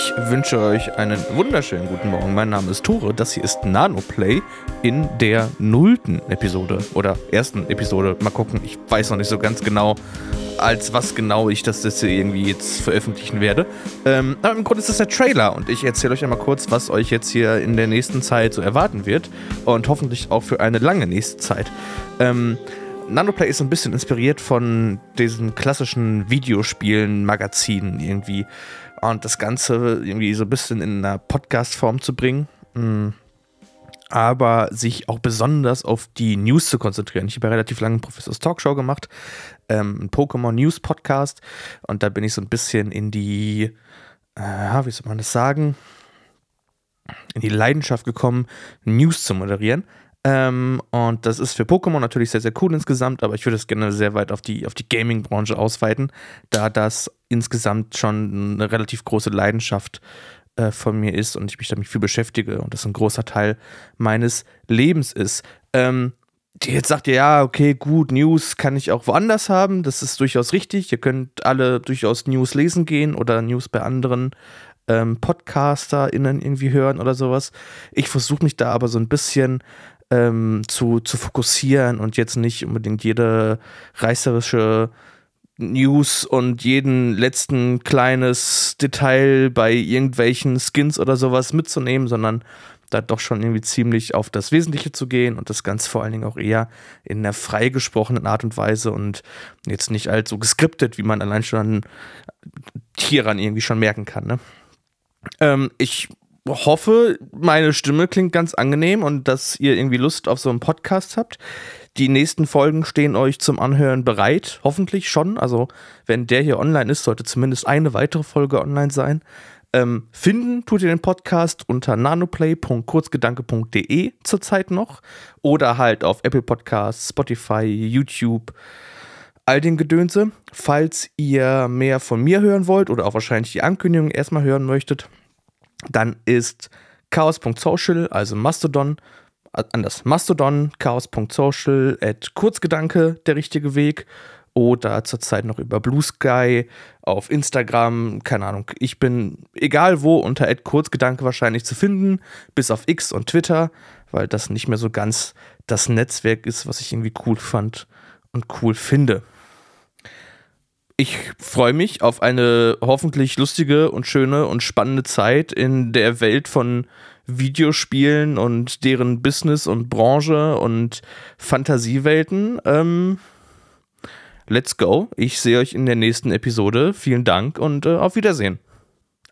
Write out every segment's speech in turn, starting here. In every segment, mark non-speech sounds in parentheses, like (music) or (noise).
Ich wünsche euch einen wunderschönen guten Morgen. Mein Name ist Tore. Das hier ist Nanoplay in der nullten Episode oder ersten Episode. Mal gucken, ich weiß noch nicht so ganz genau, als was genau ich das jetzt irgendwie jetzt veröffentlichen werde. Ähm, aber im Grunde ist das der Trailer und ich erzähle euch einmal kurz, was euch jetzt hier in der nächsten Zeit so erwarten wird und hoffentlich auch für eine lange nächste Zeit. Ähm, Nanoplay ist ein bisschen inspiriert von diesen klassischen Videospielen, Magazinen irgendwie und das Ganze irgendwie so ein bisschen in einer Podcast-Form zu bringen. Mm. Aber sich auch besonders auf die News zu konzentrieren. Ich habe ja relativ lange Professors Talkshow gemacht, ähm, ein Pokémon News Podcast. Und da bin ich so ein bisschen in die, äh, wie soll man das sagen, in die Leidenschaft gekommen, News zu moderieren. Ähm, und das ist für Pokémon natürlich sehr, sehr cool insgesamt, aber ich würde es gerne sehr weit auf die, auf die Gaming-Branche ausweiten, da das insgesamt schon eine relativ große Leidenschaft äh, von mir ist und ich mich damit viel beschäftige und das ein großer Teil meines Lebens ist. Ähm, jetzt sagt ihr, ja, okay, gut, News kann ich auch woanders haben, das ist durchaus richtig. Ihr könnt alle durchaus News lesen gehen oder News bei anderen ähm, PodcasterInnen irgendwie hören oder sowas. Ich versuche mich da aber so ein bisschen ähm, zu, zu fokussieren und jetzt nicht unbedingt jede reißerische News und jeden letzten kleines Detail bei irgendwelchen Skins oder sowas mitzunehmen, sondern da doch schon irgendwie ziemlich auf das Wesentliche zu gehen und das Ganze vor allen Dingen auch eher in einer freigesprochenen Art und Weise und jetzt nicht allzu geskriptet, wie man allein schon an Tierern irgendwie schon merken kann. Ne? Ähm, ich hoffe, meine Stimme klingt ganz angenehm und dass ihr irgendwie Lust auf so einen Podcast habt. Die nächsten Folgen stehen euch zum Anhören bereit, hoffentlich schon. Also, wenn der hier online ist, sollte zumindest eine weitere Folge online sein. Ähm, finden tut ihr den Podcast unter nanoplay.kurzgedanke.de zurzeit noch oder halt auf Apple Podcasts, Spotify, YouTube, all den Gedönse. Falls ihr mehr von mir hören wollt oder auch wahrscheinlich die Ankündigung erstmal hören möchtet, dann ist chaos.social, also Mastodon, äh, anders, Mastodon, chaos.social, at Kurzgedanke der richtige Weg oder zurzeit noch über Blue Sky auf Instagram, keine Ahnung. Ich bin egal wo unter Kurzgedanke wahrscheinlich zu finden, bis auf X und Twitter, weil das nicht mehr so ganz das Netzwerk ist, was ich irgendwie cool fand und cool finde ich freue mich auf eine hoffentlich lustige und schöne und spannende Zeit in der Welt von Videospielen und deren Business und Branche und Fantasiewelten. Ähm, let's go. Ich sehe euch in der nächsten Episode. Vielen Dank und äh, auf Wiedersehen.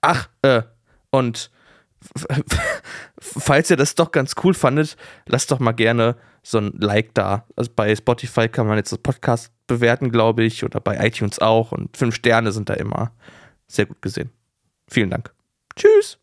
Ach, äh, und (laughs) falls ihr das doch ganz cool fandet, lasst doch mal gerne so ein Like da. Also bei Spotify kann man jetzt das Podcast bewerten, glaube ich, oder bei iTunes auch. Und fünf Sterne sind da immer sehr gut gesehen. Vielen Dank. Tschüss.